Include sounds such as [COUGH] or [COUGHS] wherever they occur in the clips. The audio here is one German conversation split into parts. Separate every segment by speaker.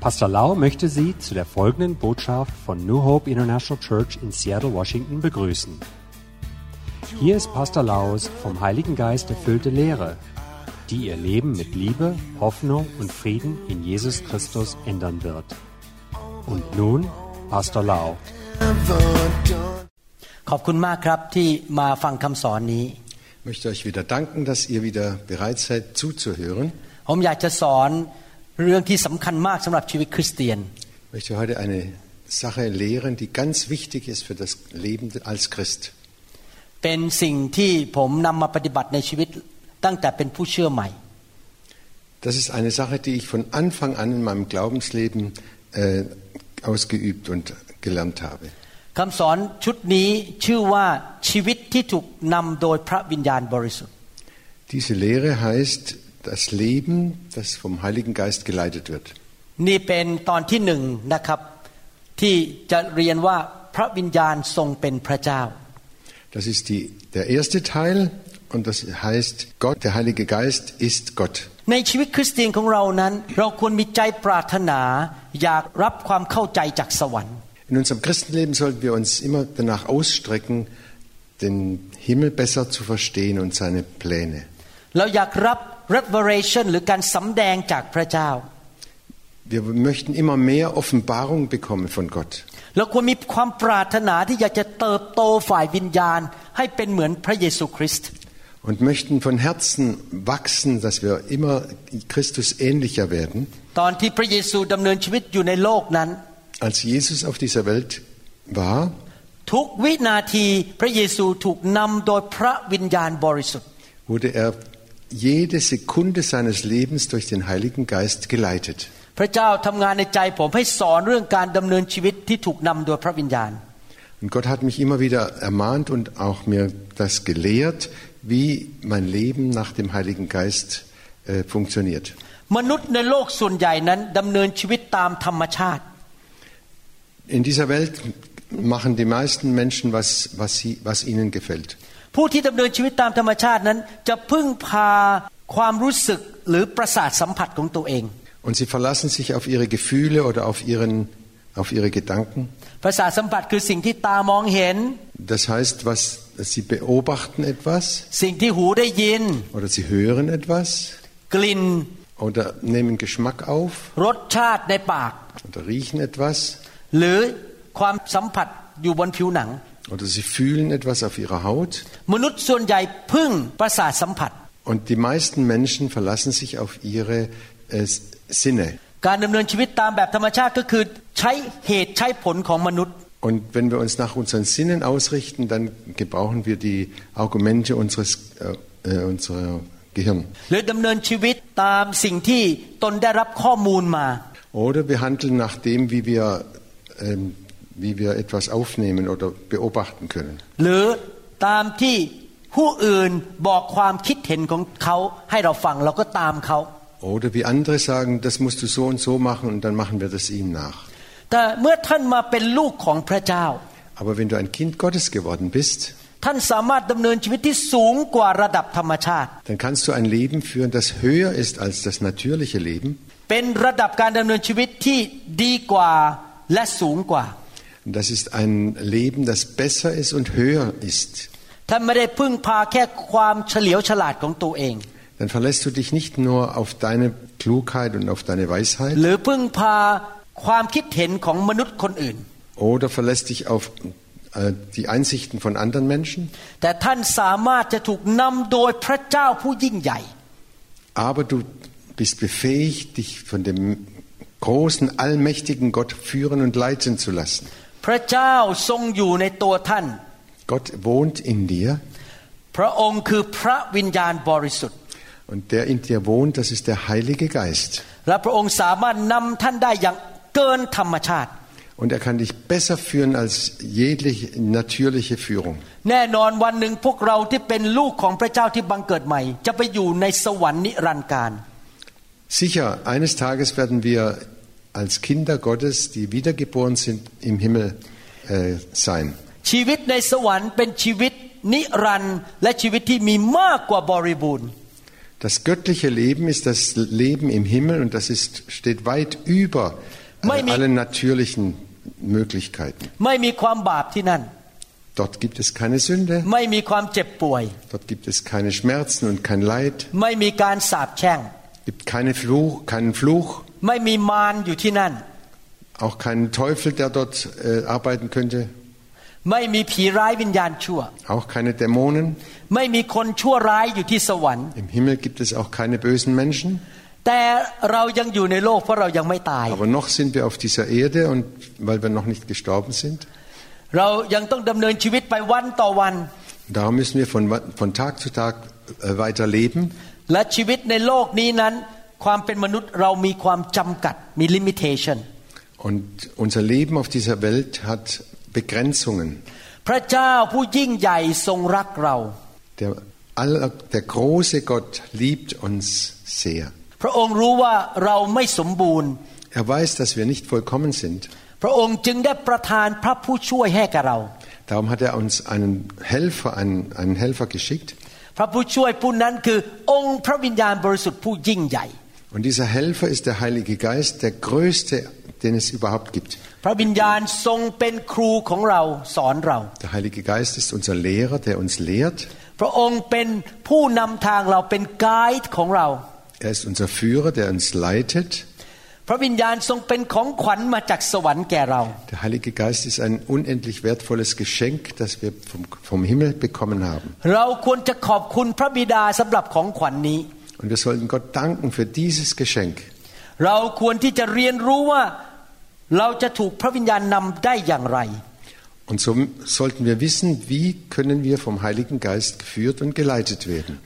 Speaker 1: Pastor Lau möchte Sie zu der folgenden Botschaft von New Hope International Church in Seattle, Washington begrüßen. Hier ist Pastor Laus vom Heiligen Geist erfüllte Lehre, die Ihr Leben mit Liebe, Hoffnung und Frieden in Jesus Christus ändern wird. Und nun Pastor Lau.
Speaker 2: ขอบคุณมากครับที่มาฟังคำสอนนี้
Speaker 3: Ich möchte euch wieder danken, dass ihr wieder bereit seid zuzuhören.
Speaker 2: ผมอยากจะสอน เรื่องที่สำคัญมากสำหรับชีวิตคริสเตียน
Speaker 3: Ich möchte heute eine Sache lehren, die ganz wichtig ist für das Leben als Christ.
Speaker 2: เป็นสิ่งที่ผมนำมาปฏิบัติในชีวิตตั้งแต่เป็นผู้เชื่อใหม่
Speaker 3: Das ist eine Sache, die ich von Anfang an in meinem Glaubensleben äh, ausgeübt und gelernt habe.
Speaker 2: คำสอนชุดนี้ชื่อว่าชีวิตที่ถูกนำโดยพระวิญญาณบริสุทธิ์
Speaker 3: Diese Lehre heißt das Leben, das vom Heiligen Geist geleitet wird.
Speaker 2: นี่เป็นตอนที่หนึ่งนะครับ ที่จะเรียนว่าพระวิญญาณทรงเป็นพระเจ้า
Speaker 3: Das ist die, der erste Teil und das heißt, Gott, der Heilige Geist ist Gott.
Speaker 2: ในชีวิตคริสเตียนของเรานั้น เราควรมีใจปรารถนา อยากรับความเข้าใจจากสวรรค์
Speaker 3: In unserem Christenleben sollten wir uns immer danach ausstrecken, den Himmel besser zu verstehen und seine Pläne.
Speaker 2: เราอยากรับ revelation หรือการสำแดงจากพระเจ้า
Speaker 3: Wir möchten immer mehr Offenbarung bekommen von Gott.
Speaker 2: เราควรมีความปรารถนาที่อยากจะเติบโตฝ่ายวิญญาณ ให้เป็นเหมือนพระเยซูคริสต์
Speaker 3: Und möchten von Herzen wachsen, dass wir immer Christus ähnlicher werden.
Speaker 2: ตอนที่พระเยซูดำเนินชีวิตอยู่ในโลกนั้น
Speaker 3: Als Jesus auf dieser Welt war,
Speaker 2: ทุกวินาทีพระเยซูถูกนำโดยพระวิญญาณบริสุทธิ์
Speaker 3: wurde er jede Sekunde seines Lebens durch den Heiligen Geist geleitet.
Speaker 2: พระเจ้าทำงานในใจผมให้สอนเรื่องการดำเนินชีวิตที่ถูกนำโดยพระวิญญาณ
Speaker 3: Und Gott hat mich immer wieder ermahnt und auch mir das gelehrt, wie mein Leben nach dem Heiligen Geist äh, funktioniert.
Speaker 2: มนุษย์ในโลกส่วนใหญ่นั้นดำเนินชีวิตตามธรรมชาติ
Speaker 3: In dieser Welt machen die meisten Menschen, was, was, sie, was ihnen gefällt.
Speaker 2: ผู้ที่ดำเนินชีวิตตามธรรมชาตินั้น จะพึ่งพาความรู้สึกหรือประสาทสัมผัสของตัวเอง
Speaker 3: Und sie verlassen sich auf ihre Gefühle oder auf, ihren, auf ihre Gedanken.
Speaker 2: ประสาทสัมผัสคือสิ่งที่ตามองเห็น
Speaker 3: Das heißt, was, sie beobachten etwas
Speaker 2: สิ่งที่หูได้ยิน
Speaker 3: oder sie hören etwas
Speaker 2: กลิ่น
Speaker 3: oder nehmen Geschmack auf
Speaker 2: รสชาติในปาก
Speaker 3: oder riechen etwas
Speaker 2: หรือความสัมผัสอยู่บนผิวหนัง
Speaker 3: oder sie fühlen etwas auf ihrer Haut. Und die meisten Menschen verlassen sich auf ihre äh, Sinne. Und wenn wir uns nach unseren Sinnen ausrichten, dann gebrauchen wir die Argumente unseres äh, äh unserer Gehirn. Oder wir handeln nach dem, wie wir ähm, wie wir etwas aufnehmen oder beobachten können.
Speaker 2: หรือตามที่ผู้อื่นบอกความคิดเห็นของเขาให้เราฟังเราก็ตามเขา
Speaker 3: Oder wie andere sagen, das musst du so und so machen und dann machen wir das ihnen nach.
Speaker 2: แต่เมื่อท่านมาเป็นลูกของพระเจ้า
Speaker 3: Aber wenn du ein Kind Gottes geworden bist,
Speaker 2: ท่านสามารถดำเนินชีวิตที่สูงกว่าระดับธรรมชาติ
Speaker 3: dann kannst du ein Leben führen, das höher ist als das natürliche Leben.
Speaker 2: เป็นระดับการดำเนินชีวิตที่ดีกว่าและสูงกว่า
Speaker 3: Das ist ein Leben, das besser ist und höher ist. Dann verlässt du dich nicht nur auf deine Klugheit und auf deine Weisheit. Oder verlässt dich auf äh, die Einsichten von anderen Menschen. Aber du bist befähigt, dich von dem großen, allmächtigen Gott führen und leiten zu lassen.
Speaker 2: พระเจ้าทรงอยู่ในตัวท่าน
Speaker 3: Gott wohnt in dir
Speaker 2: พระองค์คือพระวิญญาณบริสุทธิ์
Speaker 3: und der in dir wohnt, das ist der Heilige Geist.
Speaker 2: และพระองค์สามารถนำท่านได้อย่างเกินธรรมชาติ
Speaker 3: Und er kann dich besser führen als jegliche natürliche Führung.
Speaker 2: แน่นอนวันหนึ่งพวกเราที่เป็นลูกของพระเจ้าที่บังเกิดใหม่ จะไปอยู่ในสวรรค์นิรันดร์การ
Speaker 3: Sicher, eines Tages werden wir als Kinder Gottes, die wiedergeboren sind, im Himmel äh, sein.
Speaker 2: ชีวิตในสวรรค์เป็นชีวิตนิรันดร์และชีวิตที่มีมากกว่าบริบูรณ์
Speaker 3: Das göttliche Leben ist das Leben im Himmel und das ist, steht weit über äh,
Speaker 2: Meine-
Speaker 3: allen natürlichen Möglichkeiten.
Speaker 2: ไม่มีความบาปที่นั่น
Speaker 3: Dort gibt es keine Sünde,
Speaker 2: ไม่มีความเจ็บป่วย
Speaker 3: dort gibt es keine Schmerzen und kein Leid,
Speaker 2: ไม่มีการสาปแช่ง
Speaker 3: gibt keine Fluch, keinen Fluch,
Speaker 2: ไม่มีมารอยู่ที่นั่น
Speaker 3: auch keinen Teufel, der dort äh, arbeiten könnte,
Speaker 2: ไม่มีผีร้ายวิญญาณชั่ว
Speaker 3: auch keine Dämonen.
Speaker 2: ไม่มีคนชั่วร้ายอยู่ที่สวรรค์
Speaker 3: Im Himmel gibt es auch keine bösen Menschen,
Speaker 2: แต่เรายังอยู่ในโลกเพราะเรายังไม่ตาย
Speaker 3: aber noch sind wir auf dieser Erde und weil wir noch nicht gestorben sind.
Speaker 2: เรายังต้องดำเนินชีวิตไปวันต่อวัน
Speaker 3: Darum müssen wir von, von Tag zu Tag äh, weiter leben.
Speaker 2: และชีวิตในโลกนี้นั้น ความเป็นมนุษย์เรามีความจำกัดมี limitation
Speaker 3: Und unser Leben auf dieser Welt hat Begrenzungen.
Speaker 2: พระเจ้าผู้ยิ่งใหญ่ทรงรักเรา
Speaker 3: Der, aller, der große Gott liebt uns sehr.
Speaker 2: พระองค์รู้ว่าเราไม่สมบูรณ์
Speaker 3: Er weiß, dass wir nicht vollkommen sind.
Speaker 2: พระองค์จึงได้ประทานพระผู้ช่วยให้แก่เรา
Speaker 3: Darum hat er uns einen Helfer, einen, einen Helfer geschickt.
Speaker 2: พระผู้ช่วยผู้นั้นคือองค์พระวิญญาณบริสุทธิ์ผู้ยิ่งใหญ่
Speaker 3: Und dieser Helfer ist der Heilige Geist, der größte, den es überhaupt gibt.
Speaker 2: พระวิญญาณทรงเป็นครูของเราสอนเรา
Speaker 3: Der Heilige Geist ist unser Lehrer, der uns lehrt.
Speaker 2: พระองค์เป็นผู้นำทางเราเป็นไกด์ของเรา
Speaker 3: Er ist unser Führer, der uns leitet.
Speaker 2: พระวิญญาณทรงเป็นของขวัญมาจากสวรรค์แก่เรา
Speaker 3: Der Heilige Geist ist ein unendlich wertvolles Geschenk, das wir vom, vom Himmel bekommen haben.
Speaker 2: เราควรจะขอบคุณพระบิดาสำหรับของขวัญนนี้
Speaker 3: Und wir sollten Gott danken für dieses Geschenk. Und so sollten wir wissen, wie können wir vom Heiligen Geist geführt und geleitet werden.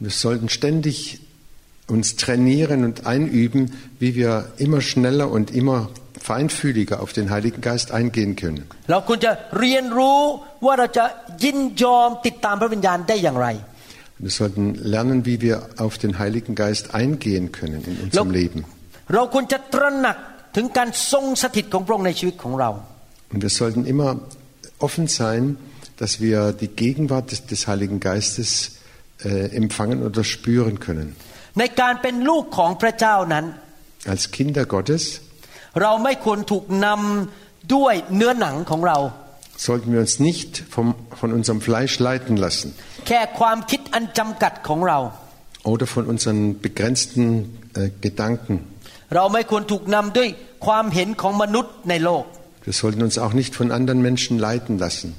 Speaker 3: Wir sollten ständig uns trainieren und einüben, wie wir immer schneller und immer feinfühliger auf den Heiligen Geist eingehen können. Wir sollten lernen, wie wir auf den Heiligen Geist eingehen können in unserem Leben. Und wir sollten immer offen sein, dass wir die Gegenwart des, des Heiligen Geistes äh, empfangen oder spüren können. Als Kinder Gottes
Speaker 2: เราไม่ควรถูกนำด้วยเนื้อหนังของเรา
Speaker 3: sollten wir uns nicht vom, von unserem Fleisch leiten lassen
Speaker 2: แค่ความคิดอันจำกัดของเรา
Speaker 3: oder von unseren begrenzten äh, Gedanken.
Speaker 2: เราไม่ควรถูกนำด้วยความเห็นของมนุษย์ในโลก
Speaker 3: Wir sollten uns auch nicht von anderen Menschen leiten lassen.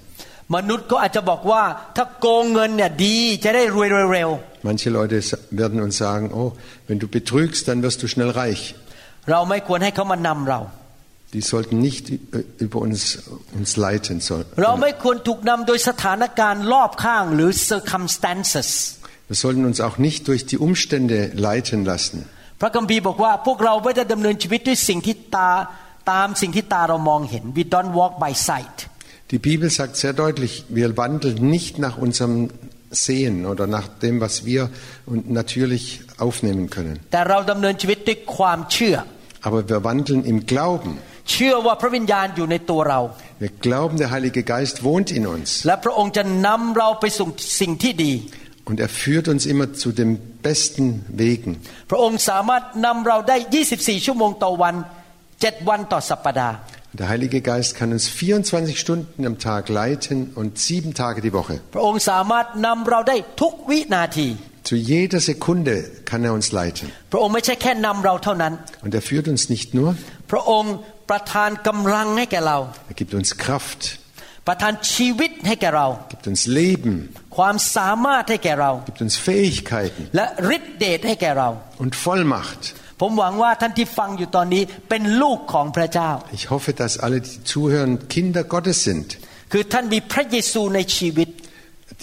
Speaker 2: มนุษย์ก็อาจจะบอกว่าถ้าโกงเงินเนี่ยดีจะได้รวยเร็ว
Speaker 3: Manche Leute sa- werden uns sagen, oh, wenn du betrügst, dann wirst du schnell reich.
Speaker 2: ๆเราไม่ควรให้เขามานำเรา
Speaker 3: Die sollten nicht ü- über uns, uns leiten. soll-
Speaker 2: เราไม่ควรถูกนำโดยสถานการณ์รอบข้างหรือ circumstances
Speaker 3: Wir sollten uns auch nicht durch die Umstände leiten lassen.
Speaker 2: พระคัมภีร์บอกว่าพวกเราไม่ได้ดำเนินชีวิตด้วยสิ่งที่ตาตามสิ่งที่ตาเรามองเห็น we don't walk by sight
Speaker 3: Die Bibel sagt sehr deutlich, wir wandeln nicht nach unserem Sehen oder nach dem, was wir und natürlich aufnehmen können.
Speaker 2: แต่เราดำเนินชีวิตด้วยความเชื่อ
Speaker 3: Aber wir wandeln im Glauben.
Speaker 2: เชื่อว่าพระวิญญาณอยู่ในตัวเรา
Speaker 3: Wir glauben, der Heilige Geist wohnt in uns
Speaker 2: และพระองค์จะนำเราไปสู่สิ่งที่ดี
Speaker 3: und er führt uns immer zu den besten Wegen.
Speaker 2: พระองค์สามารถนำเราได้ 24 ชั่วโมงต่อวัน 7 วันต่อสัปดาห์
Speaker 3: Der Heilige Geist kann uns 24 Stunden am Tag leiten und sieben Tage die Woche.
Speaker 2: พระองค์สามารถนำเราได้ทุกวินาที
Speaker 3: Zu jeder Sekunde kann er uns leiten.
Speaker 2: พระองค์ไม่ใช่แค่นำเราเท่านั้น
Speaker 3: Und er führt uns nicht nur,
Speaker 2: พระองค์ประทานกำลังให้แก่เรา
Speaker 3: er gibt uns Kraft,
Speaker 2: ประทานชีวิตให้แก่เรา
Speaker 3: gibt uns Leben,
Speaker 2: ความสามารถให้แก่เรา
Speaker 3: gibt uns Fähigkeiten
Speaker 2: และฤทธิเดชให้แก่เรา
Speaker 3: und Vollmacht.
Speaker 2: ผมหวังว่าท่านที่ฟังอยู่ตอนนี้เป็นลูกของพระเจ้า
Speaker 3: Ich hoffe, dass alle, die zuhören, Kinder Gottes sind,
Speaker 2: คือท่านมีพระเยซูในชีวิต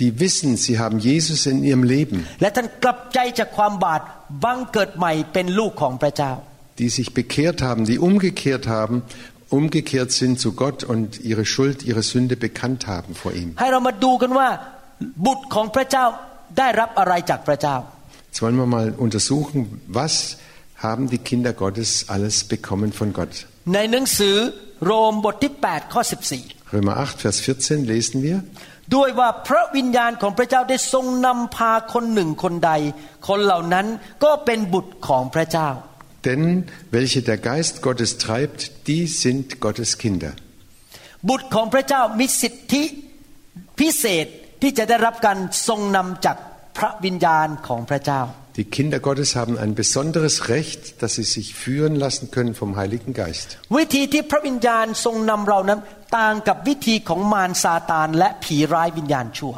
Speaker 3: die wissen, sie haben Jesus in ihrem Leben,
Speaker 2: และท่านกลับใจจากความบาปบังเกิดใหม่เป็นลูกของพระเจ้า
Speaker 3: die sich bekehrt haben, die umgekehrt haben, umgekehrt sind zu Gott und ihre Schuld, ihre Sünde bekannt haben vor ihm.
Speaker 2: ให้เรามาดูกันว่าบุตรของพระเจ้าได้รับอะไรจากพระเจ้า
Speaker 3: Jetzt wollen wir mal untersuchen, was haben die Kinder Gottes alles bekommen von Gott.
Speaker 2: ในหนังสือโรมบทที่ 8 ข้อ
Speaker 3: Römer 8, Vers 14 lesen wir,
Speaker 2: ด้วยว่าพระวิญญาณของพระเจ้าได้ทรงนำพาคนหนึ่งคนใด คนเหล่านั้นก็เป็นบุตรของพระเจ้า
Speaker 3: denn welche der Geist Gottes treibt, die sind Gottes Kinder.
Speaker 2: บุตรของพระเจ้ามีสิทธิพิเศษที่จะได้รับการทรงนำจากพระวิญญาณของพระเจ้า
Speaker 3: Die Kinder Gottes haben ein besonderes Recht, dass sie sich führen lassen können vom Heiligen Geist.
Speaker 2: วิธีที่พระวิญญาณทรงนำเรานั้นต่างกับวิธีของมารซาตานและผีร้ายวิญญาณชั่ว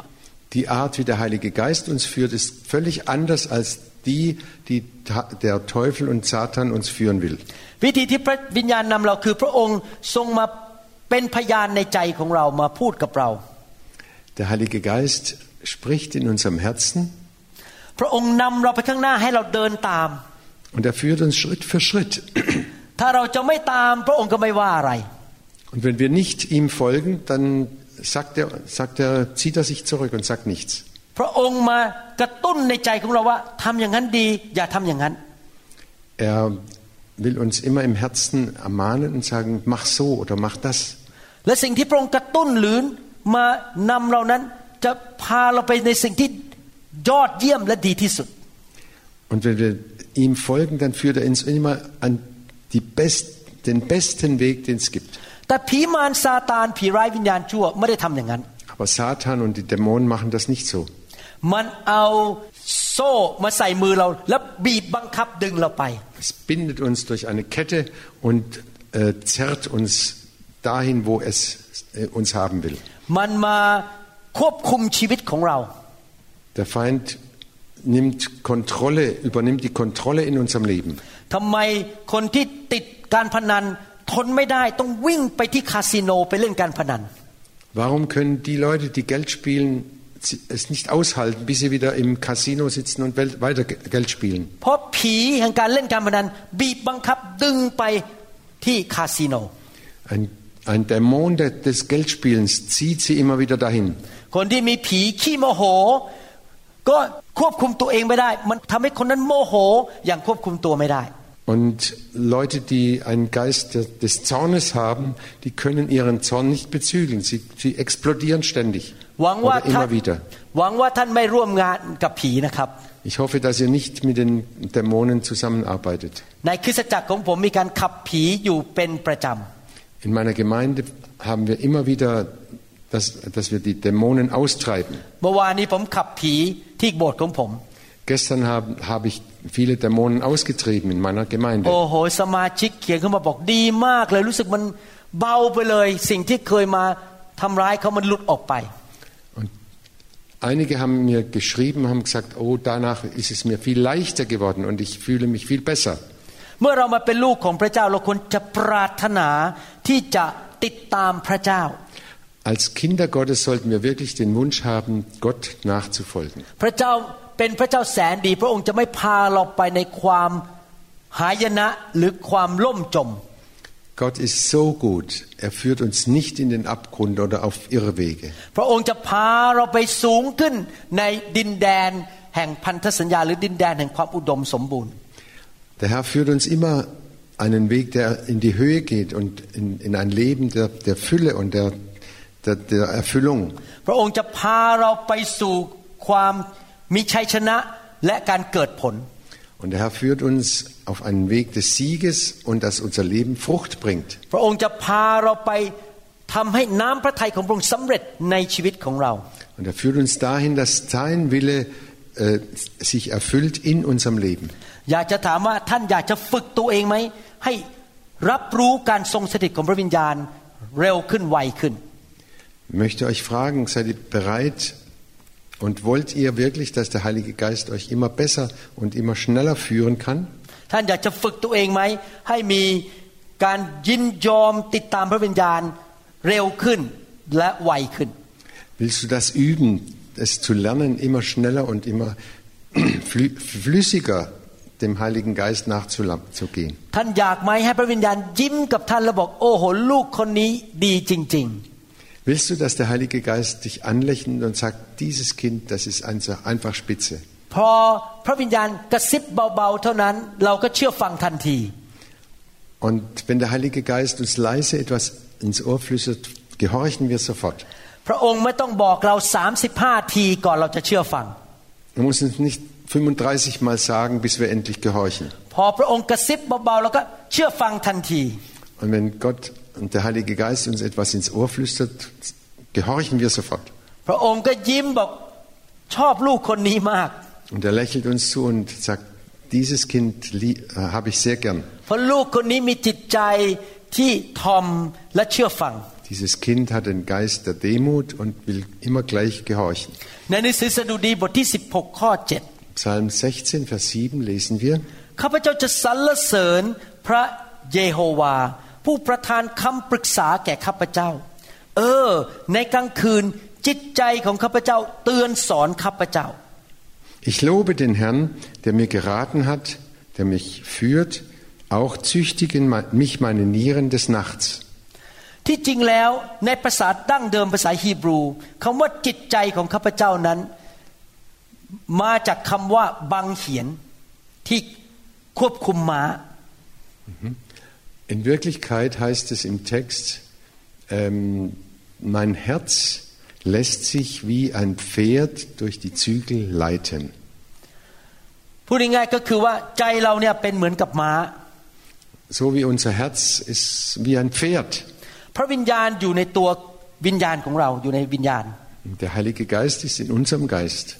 Speaker 3: Die Art, wie der Heilige Geist uns führt, ist völlig anders als die, die ta- der Teufel und Satan uns führen will.
Speaker 2: วิธีที่พระวิญญาณนำเราคือพระองค์ทรงมาเป็นพยานในใจของเรามาพูดกับเรา
Speaker 3: Der Heilige Geist spricht in unserem Herzen
Speaker 2: พระองค์นำเราไปข้างหน้าให้เราเดินตาม
Speaker 3: und er führt uns Schritt für Schritt. [COUGHS]
Speaker 2: ถ้าเราจะไม่ตามพระองค์ก็ไม่ว่าอะไร
Speaker 3: Und wenn wir nicht ihm folgen, dann sagt er, sagt er, zieht er sich zurück und sagt nichts.
Speaker 2: พระองค์มากระตุ้นในใจของเราว่าทำอย่างนั้นดี อย่าทำอย่างนั้น
Speaker 3: Er will uns immer im Herzen ermahnen und sagen, mach so oder mach das.
Speaker 2: และสิ่งที่พระองค์กระตุ้นหรือมานำเรานั้น จะพาเราไปในสิ่งที่ ยอดเยี่ยมและดีที่สุด
Speaker 3: Und wenn wir ihm folgen, dann führt er uns immer an die best, den besten Weg, den es gibt.
Speaker 2: แต่ผีมารซาตานผีร้ายวิญญาณชั่วไม่ได้ทำอย่างนั้น
Speaker 3: Aber Satan und die Dämonen machen das nicht so.
Speaker 2: มันเอาโซ่มาใส่มือเรา แล้วบีบบังคับดึงเราไป
Speaker 3: Es bindet uns durch eine Kette und äh, zerrt uns dahin, wo es äh, uns haben will.
Speaker 2: มันมาควบคุมชีวิตของเรา
Speaker 3: Der Feind nimmt Kontrolle, übernimmt die Kontrolle in unserem Leben.
Speaker 2: ทำไมคนที่ติดการพนันทนไม่ได้ต้องวิ่งไปที่คาสิโนไปเล่นการพนัน
Speaker 3: Warum können die Leute, die Geld spielen, es nicht aushalten, bis sie wieder im Casino sitzen und wel- weiter Ge- Geld spielen?
Speaker 2: เพราะผีแห่งการเล่นการพนันบีบบังคับดึงไปที่คาสิโน
Speaker 3: Ein, ein Dämon der, des Geldspielens zieht sie immer wieder dahin.
Speaker 2: คนที่มีผีขี้โมโห ก็ควบคุมตัวเองไม่ได้ มันทำให้คนนั้นโมโหอย่างควบคุมตัวไม่ได้
Speaker 3: Und Leute, die einen Geist der- des Zornes haben, die können ihren Zorn nicht bezügeln. Sie, sie explodieren ständig.
Speaker 2: หวังว่า
Speaker 3: Oder
Speaker 2: ท่าน
Speaker 3: immer wieder.
Speaker 2: หวังว่าท่านไม่ร่วมงานกับผีนะครับ
Speaker 3: Ich hoffe, dass ihr nicht mit den Dämonen zusammenarbeitet.
Speaker 2: ในคริสตจักรของผมมีการขับผีอยู่เป็นประจ
Speaker 3: In meiner Gemeinde haben wir immer wieder, dass, dass wir die Dämonen austreiben. ำ
Speaker 2: เมื่อวานนี้ผมขับผี ที่โบสถ์ของผม
Speaker 3: Gestern habe, habe ich viele Dämonen ausgetrieben in meiner
Speaker 2: โอ้
Speaker 3: Gemeinde.
Speaker 2: โหสมาชิกเขียนเข้ามาบอกดีมากเลยรู้สึกมันเบาไปเลย สิ่งที่เคยมาทำร้ายเขามันหลุดออกไป
Speaker 3: Und einige haben mir geschrieben, haben gesagt, oh, danach ist es mir viel leichter geworden und ich fühle mich viel besser.
Speaker 2: เมื่อเรามาเป็นลูกของพระเจ้าเราควรจะปรารถนาที่จะติดตามพระเจ้า
Speaker 3: Als Kinder Gottes sollten wir wirklich den Wunsch haben, Gott nachzufolgen.
Speaker 2: พระเจ้าเป็นพระเจ้าแสนดี พระองค์จะไม่พาเราไปในความหายนะหรือความล่มจม
Speaker 3: Gott ist so gut. Er führt uns nicht in den Abgrund oder auf Irrwege.
Speaker 2: พระองค์จะพาเราไปสูงขึ้นในดินแดนแห่งพันธสัญญา หรือดินแดนแห่งความอุดมสมบูรณ์
Speaker 3: Der Herr führt uns immer einen Weg, der in die Höhe geht und in, in ein Leben der, der Fülle und der, der, der Erfüllung.
Speaker 2: พระองค์จะพาเราไปสู่ความมีชัยชนะและการเกิดผล
Speaker 3: Und der Herr führt uns auf einen Weg des Sieges und dass unser Leben Frucht bringt.
Speaker 2: พระองค์จะพาเราไปทำให้น้ำพระทัยของพระองค์สำเร็จในชีวิตของเรา
Speaker 3: Und er führt uns dahin, dass sein Wille äh, sich erfüllt in unserem Leben.
Speaker 2: อยากจะถามว่าท่านอยากจะฝึกตัวเองไหม ให้รับรู้การทรงสถิตของพระวิญญาณเร็วขึ้นไวขึ้น
Speaker 3: Ich möchte euch fragen, seid ihr bereit und wollt ihr wirklich, dass der Heilige Geist euch immer besser und immer schneller führen kann?
Speaker 2: ท่านอยากจะฝึกตัวเองไหม ให้มีการยินยอมติดตามพระวิญญาณเร็วขึ้นและไวขึ้น
Speaker 3: Willst du das üben, es zu lernen, immer schneller und immer [CLEARS THROAT] flü- flüssiger dem Heiligen Geist nachzugehen?
Speaker 2: ท่านอยากไหมให้พระวิญญาณยิ้มกับท่านแล้วบอก โอ้โหลูกคนนี้ดีจริง
Speaker 3: Willst du, dass der Heilige Geist dich anlächelt und sagt, dieses Kind, das ist einfach einfach spitze?
Speaker 2: ๆ พอพระวิญญาณกระซิบเบาๆ เท่านั้น เราก็เชื่อฟังทันที
Speaker 3: Und wenn der Heilige Geist uns leise etwas ins Ohr flüstert, gehorchen wir sofort.
Speaker 2: พระองค์ไม่ต้องบอกเรา 35 ทีก่อนเราจะเชื่อฟัง
Speaker 3: Man muss uns nicht 35 Mal sagen, bis wir endlich gehorchen.
Speaker 2: พอพระองค์กระซิบเบาๆเราก็เชื่อฟังทันที
Speaker 3: Und wenn Gott und der Heilige Geist uns etwas ins Ohr flüstert, gehorchen wir sofort.
Speaker 2: พระองค์ก็ยิ้มบอกชอบลูกคนนี้มาก
Speaker 3: Und er lächelt uns zu und sagt, dieses Kind lie- äh, habe ich sehr gern.
Speaker 2: เพราะลูกคนนี้มีจิตใจที่ทอมและเชื่อฟัง
Speaker 3: Dieses Kind hat den Geist der Demut und will immer gleich gehorchen.
Speaker 2: ในหนังสือสดุดีบทที่ 16 ข้อ
Speaker 3: Psalm 16, Vers 7 lesen wir.
Speaker 2: 7ข้าพเจ้าจะสรรเสริญพระเยโฮวาผู้ประทานคำปรึกษาแก่ข้าพเจ้า เออ ในกลางคืนจิตใจของข้าพเจ้าเตือนสอนข้าพเจ้า
Speaker 3: Ich lobe den Herrn, der mir geraten hat, der mich führt, auch züchtigen me- mich meine Nieren des Nachts.
Speaker 2: ที่จริงแล้วในภาษาดั้งเดิมภาษาฮีบรูคำว่าจิตใจของข้าพเจ้านั้น มาจากคำว่าบังเหียนที่ควบคุมม้า
Speaker 3: In Wirklichkeit heißt es im Text, ähm, mein Herz lässt sich wie ein Pferd durch die Zügel leiten. So wie unser Herz ist wie ein Pferd. Der Heilige Geist ist in unserem Geist.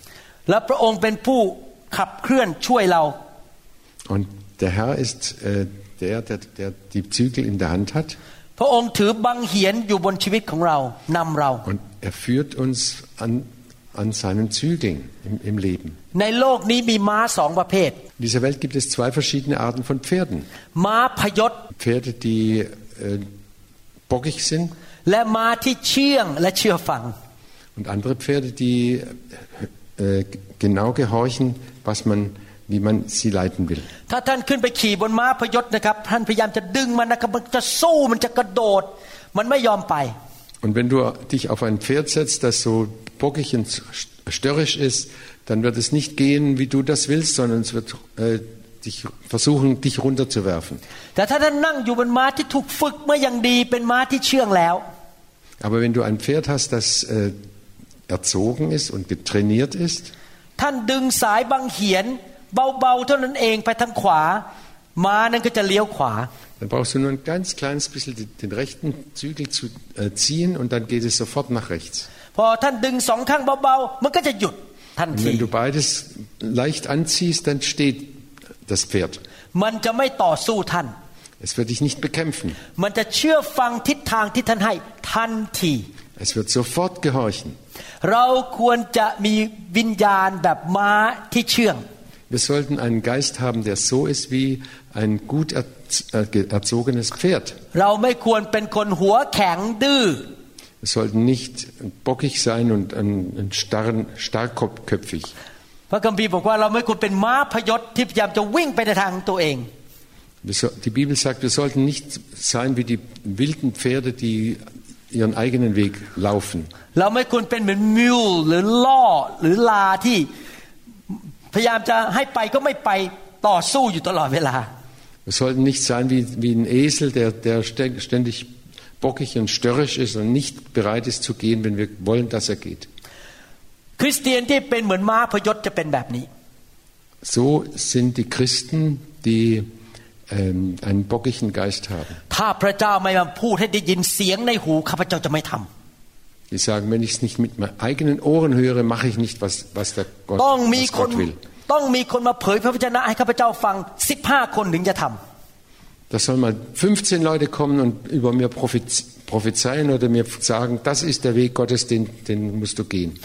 Speaker 3: Und der Herr ist äh, der, der, der die Zügel in der Hand hat.
Speaker 2: พระองค์ถือบังเหียนอยู่บนชีวิตของเรานำเรา
Speaker 3: Und er führt uns an, an seinen Zügeln im, im Leben.
Speaker 2: ในโลกนี้มีม้าสองประเภท
Speaker 3: In dieser Welt gibt es zwei verschiedene Arten von Pferden.
Speaker 2: ม้าพยศ
Speaker 3: Pferde, die äh, bockig sind
Speaker 2: และม้าที่เชื่องและเชื่อฟัง
Speaker 3: und andere Pferde, die äh, genau gehorchen, was man, wie man sie leiten will.
Speaker 2: ถ้าท่านขึ้นไปขี่บนม้าพยศนะครับ ท่านพยายามจะดึงมันนะครับมันจะสู้มันจะกระโดด มันไม่ยอมไป
Speaker 3: Und wenn du dich auf ein Pferd setzt, das so bockig und störrisch ist, dann wird es nicht gehen, wie du das willst, sondern es wird äh, dich versuchen, dich runterzuwerfen.
Speaker 2: แต่ถ้าท่านนั่งอยู่บนม้าที่ถูกฝึกมาอย่างดีเป็นม้าที่เชื่องแล้ว
Speaker 3: Aber wenn du ein Pferd hast, das äh, erzogen ist und getrainiert ist,
Speaker 2: ท่านดึงสายบังเหียน เบาๆเท่านั้นเองไปทางขวา ม้านั้นก็จะเลี้ยวขวา
Speaker 3: dann brauchst du nur ein ganz kleines bisschen den, den rechten Zügel zu äh, ziehen und dann geht es sofort nach rechts.
Speaker 2: พอท่านดึงสองข้างเบาๆ มันก็จะหยุดทัน
Speaker 3: Und
Speaker 2: ที
Speaker 3: wenn du beides leicht anziehst, dann steht das Pferd.
Speaker 2: มันจะไม่ต่อสู้ท่าน
Speaker 3: Es wird dich nicht bekämpfen.
Speaker 2: มันจะเชื่อฟังทิศทางที่ท่านให้ทันที
Speaker 3: Es wird sofort gehorchen.
Speaker 2: เราควรจะมีวิญญาณแบบม้าที่เชื่อง
Speaker 3: Wir sollten einen Geist haben, der so ist wie ein gut erz äh, ge- erzogenes Pferd.
Speaker 2: เราไม่ควรเป็นคนหัวแข็งดื้อ
Speaker 3: Wir sollten nicht bockig sein und ein, ein starren, starkköpfig.
Speaker 2: พระคัมภีร์บอกว่าเราไม่ควรเป็นม้าพยศที่พยายามจะวิ่งไปในทางตัวเอง
Speaker 3: Wir so, die Bibel sagt, wir sollten nicht sein wie die wilden Pferde, die ihren eigenen Weg laufen.
Speaker 2: เ พยายามจะให้ไปก็ไม่ไปต่อสู้อยู่ตลอดเวลา
Speaker 3: Wir sollten nicht sein wie, wie ein Esel, der, der stä- ständig bockig und störrisch ist und nicht bereit ist zu gehen, wenn wir wollen, dass er geht.
Speaker 2: คริสเตียนที่เป็นเหมือนม้าพยศจะเป็นแบบนี้
Speaker 3: So sind die Christen, die ähm, einen bockigen Geist haben. Die sagen, wenn ich es nicht mit meinen eigenen Ohren höre, mache ich nicht, was, was, der Gott, was Gott will. Da sollen mal 15 Leute kommen und über mir prophezeien oder mir sagen, das ist der Weg Gottes, den, den musst du gehen.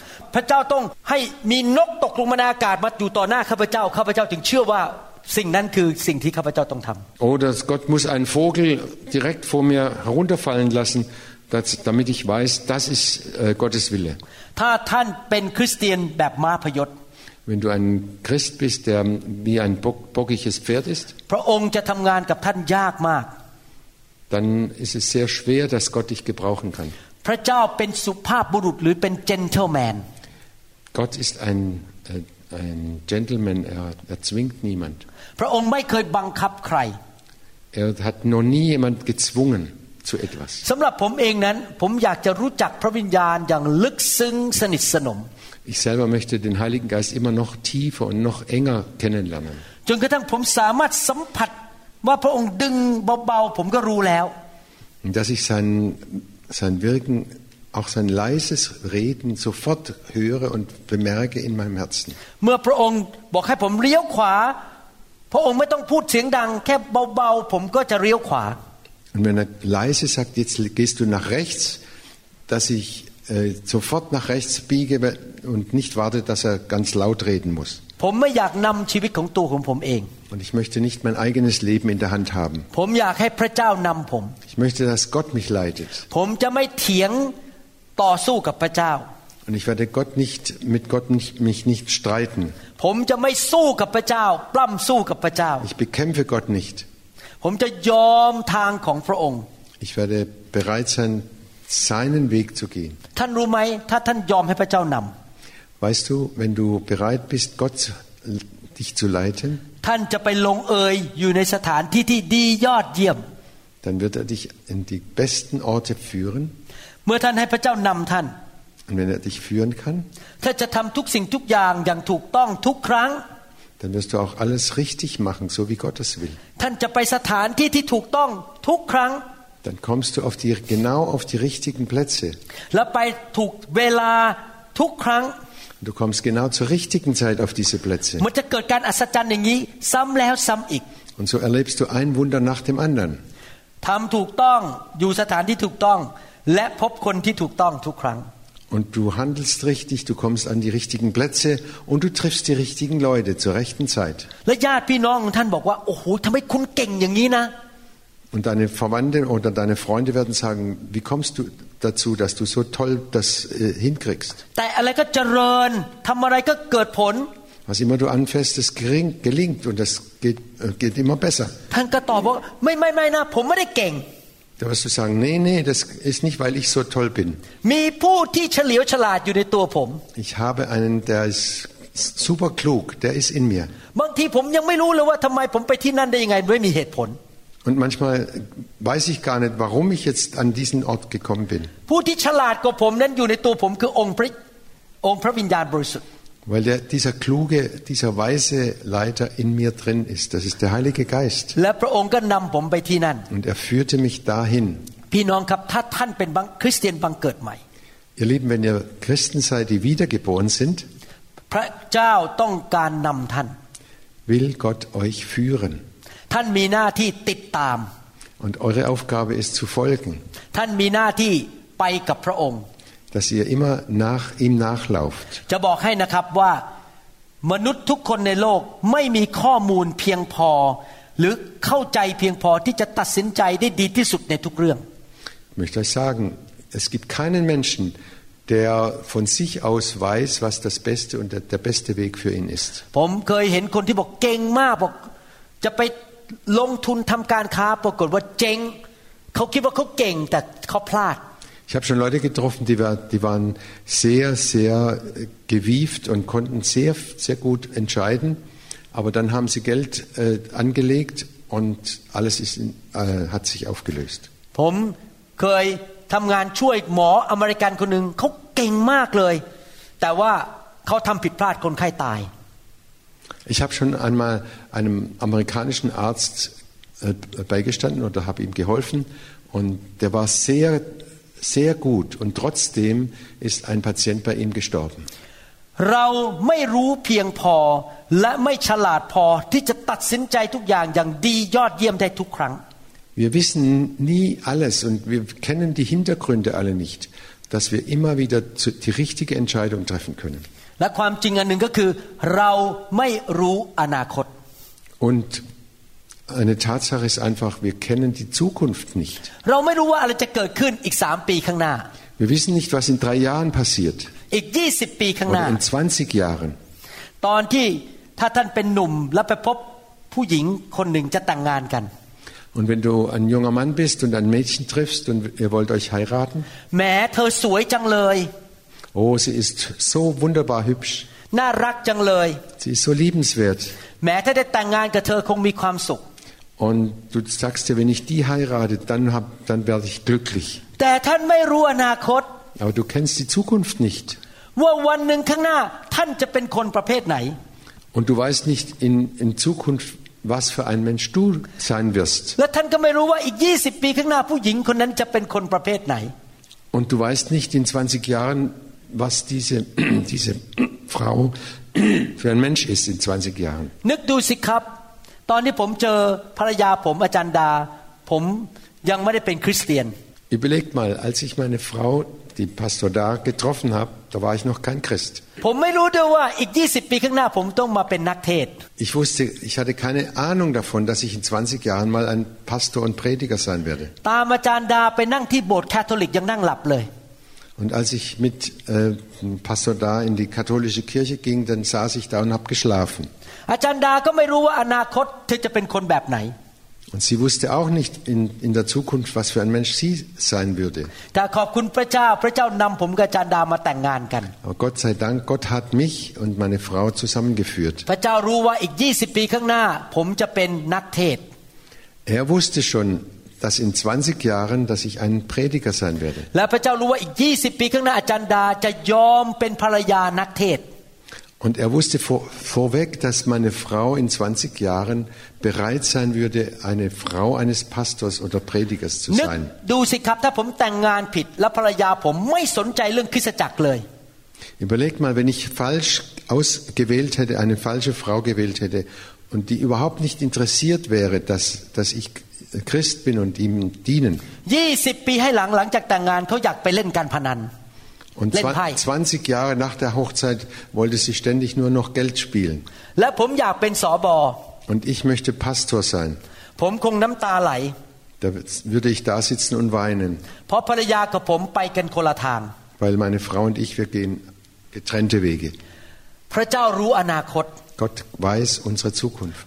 Speaker 3: Oder Gott muss einen Vogel direkt vor mir herunterfallen lassen dass, damit ich weiß, das ist äh, Gottes Wille. Wenn du ein Christ bist, der wie ein bock, bockiges Pferd ist, dann ist es sehr schwer, dass Gott dich gebrauchen kann. Gott ist ein, äh, ein Gentleman, er, er zwingt niemand. Er hat noch nie jemand gezwungen zu etwas.
Speaker 2: สำหรับผมเองนั้น ผมอยากจะรู้จักพระวิญญาณอย่างลึกซึ้งสนิทสนม
Speaker 3: Ich selber möchte den Heiligen Geist immer noch tiefer und noch enger kennenlernen.
Speaker 2: จนกระทั่งผมสามารถสัมผัสว่าพระองค์ดึงเบาๆผมก็รู้แล้ว
Speaker 3: Und dass ich sein, sein Wirken, auch sein leises Reden sofort höre und bemerke in meinem Herzen.
Speaker 2: เมื่อพระองค์บอกให้ผมเลี้ยวขวา พระองค์ไม่ต้องพูดเสียงดัง แค่เบาๆผมก็จะเลี้ยวขวา
Speaker 3: und wenn er leise sagt, jetzt gehst du nach rechts, dass ich äh, sofort nach rechts biege und nicht warte, dass er ganz laut reden muss. Und ich möchte nicht mein eigenes Leben in der Hand haben. Ich möchte, dass Gott mich leitet. Und ich werde Gott nicht, mit Gott nicht, mich nicht streiten. Ich bekämpfe Gott nicht. Ich werde bereit sein, seinen Weg zu gehen. Weißt du, wenn du bereit bist, Gott dich zu leiten, dann wird er dich in die besten Orte führen. Und wenn er dich führen kann, dann wirst du auch alles richtig machen, so wie Gott es will.
Speaker 2: ท่านจะไปสถานที่ที่ถูกต้องทุกครั้ง
Speaker 3: Dann kommst du auf die, genau auf die richtigen Plätze.
Speaker 2: และไปถูกเวลาทุกครั้ง
Speaker 3: Du kommst genau zur richtigen Zeit auf diese Plätze.
Speaker 2: มันจะเกิดการอัศจรรย์อย่างนี้ ซ้ำแล้วซ้ำอีก
Speaker 3: Und so erlebst du ein Wunder nach dem anderen.
Speaker 2: ทำถูกต้องอยู่สถานที่ถูกต้อง และพบคนที่ถูกต้องทุกครั้ง
Speaker 3: und du handelst richtig, du kommst an die richtigen Plätze und du triffst die richtigen Leute zur rechten Zeit. Und deine Verwandten oder deine Freunde werden sagen, wie kommst du dazu, dass du so toll das äh, hinkriegst? Was immer du anfährst, das gelingt und das geht, äh, geht immer besser. Da wirst du sagen, nee, nee, das ist nicht, weil ich so toll bin. Ich habe einen, der ist super klug, der ist in mir. Und manchmal weiß ich gar nicht, warum ich jetzt an diesen Ort gekommen bin.
Speaker 2: ผู้ที่ฉลาดกว่าผมนั้นอยู่ในตัวผมคือองค์พระองค์พระวิญญาณบริสุทธิ์
Speaker 3: Weil der, dieser kluge, dieser weise Leiter in mir drin ist. Das ist der Heilige Geist.
Speaker 2: และพระองค์ก็นำผมไปที่นั่น
Speaker 3: Und er führte mich dahin.
Speaker 2: พี่น้องครับถ้าท่านเป็นบังคริสเตียนบังเกิดใหม่
Speaker 3: Ihr Lieben, wenn ihr Christen seid, die wiedergeboren sind,
Speaker 2: พระเจ้าต้องการนำท่าน
Speaker 3: will Gott euch führen.
Speaker 2: ท่านมีหน้าที่ติดตาม
Speaker 3: Und eure Aufgabe ist zu folgen,
Speaker 2: ท่านมีหน้าที่ไปกับพระองค์
Speaker 3: dass ihr immer nach ihm nachlauft.
Speaker 2: จะบอกให้นะครับว่า มนุษย์ทุกคนในโลกไม่มีข้อมูลเพียงพอ หรือเข้าใจเพียงพอที่จะตัดสินใจได้ดีที่สุดในทุกเรื่อง
Speaker 3: Ich möchte euch sagen, es gibt keinen Menschen, der von sich aus weiß, was das Beste und der, der beste Weg für ihn ist.
Speaker 2: ผมเคยเห็นคนที่บอกเก่งมากบอก จะไปลงทุนทำการค้าปรากฏว่าเจ๊งเขาคิดว่าเขาเก่งแต่เขาพลาด
Speaker 3: Ich habe schon Leute getroffen, die, war, die waren sehr, sehr äh, gewieft und konnten sehr, sehr gut entscheiden. Aber dann haben sie Geld äh, angelegt und alles ist in, äh, hat sich aufgelöst.
Speaker 2: ผมเคยทำงานช่วยหมออเมริกันคนหนึ่งเขาเก่งมากเลย แต่ว่าเขาทำผิดพลาดคนไข้ตาย
Speaker 3: Ich habe schon einmal einem amerikanischen Arzt äh, beigestanden oder habe ihm geholfen und der war sehr, sehr gut und trotzdem ist ein Patient bei ihm gestorben. Wir wissen nie alles und wir kennen die Hintergründe alle nicht, dass wir immer wieder die richtige Entscheidung treffen können. Und eine Tatsache ist einfach, wir kennen die Zukunft nicht.
Speaker 2: เราไม่รู้ว่าอะไรจะเกิดขึ้นอีกสามปีข้างหน้า
Speaker 3: Wir wissen nicht, was in drei Jahren passiert
Speaker 2: อีกยี่สิบปีข้างห
Speaker 3: oder
Speaker 2: น้า
Speaker 3: in 20 Jahren.
Speaker 2: ตอนที่ถ้าท่านเป็นหนุ่มแล้วไปพบผู้หญิงคนหนึ่งจะแต่งงานกัน
Speaker 3: Und wenn du ein junger Mann bist und ein Mädchen triffst und ihr wollt euch heiraten,
Speaker 2: แหมเธอสวยจังเลย
Speaker 3: oh, sie ist so wunderbar hübsch,
Speaker 2: น่ารักจังเลย
Speaker 3: sie ist so liebenswert. Und du sagst dir, wenn ich die heirate, dann, hab, dann werde ich glücklich. Aber du kennst die Zukunft nicht. Und du weißt nicht in, in Zukunft, was für ein Mensch du sein wirst. Und du weißt nicht in 20 Jahren, was diese, [CLEARS THROAT] diese Frau [CLEARS THROAT] für ein Mensch ist in 20 Jahren.
Speaker 2: นึกดูสิครับ ตอนที่ผมเจอภรรยาผมอาจารย์ดา ผมยังไม่ได้เป็นคริสเตียน
Speaker 3: Überlegt mal, als ich meine Frau, die Pastor da, getroffen habe, da war ich noch kein Christ.
Speaker 2: ผมไม่รู้ด้วยว่าอีก 20 ปีข้างหน้าผมต้องมาเป็นนักเทศน์
Speaker 3: Ich wusste, ich hatte keine Ahnung davon, dass ich in 20 Jahren mal ein Pastor und Prediger sein werde.
Speaker 2: ตามอาจารย์ดาไปนั่งที่โบสถ์แคทอลิกยังนั่งหลับเลย
Speaker 3: Und als ich mit äh, Pastor da in die katholische Kirche ging, dann saß ich da und habe geschlafen.
Speaker 2: อาจารย์ดาก็ไม่รู้ว่าอนาคตเธอจะเป็นคนแบบไหน
Speaker 3: Und sie wusste auch nicht in, in der Zukunft, was für ein Mensch sie sein würde.
Speaker 2: แต่ขอบคุณพระเจ้าพระเจ้านำผมกับอาจารย์ดามาแต่งงานกัน
Speaker 3: Aber Gott sei Dank, Gott hat mich und meine Frau zusammengeführt.
Speaker 2: พระเจ้ารู้ว่าอีก 20 ปีข้างหน้า ผมจะเป็นนักเทศน์
Speaker 3: Er wusste schon, dass in 20 Jahren, dass ich ein Prediger sein werde. Und er wusste vor, vorweg, dass meine Frau in 20 Jahren bereit sein würde, eine Frau eines Pastors oder Predigers zu
Speaker 2: นึก
Speaker 3: sein.
Speaker 2: ดูสิครับถ้าผมแต่งงานผิด แล้วภรรยาผมไม่สนใจเรื่องคริสตจักรเลย
Speaker 3: Überlegt mal, wenn ich falsch ausgewählt hätte, eine falsche Frau gewählt hätte und die überhaupt nicht interessiert wäre, dass, dass ich Christ bin und ihm dienen.
Speaker 2: 20 ปีให้หลังหลังจากแต่งงานเขาอยากไปเล่นการพนัน
Speaker 3: und 20 Jahre nach der Hochzeit wollte sie ständig nur noch Geld spielen. Und ich möchte Pastor sein. Da würde ich da sitzen und weinen. Weil meine Frau und ich, wir gehen getrennte Wege. Gott weiß unsere Zukunft.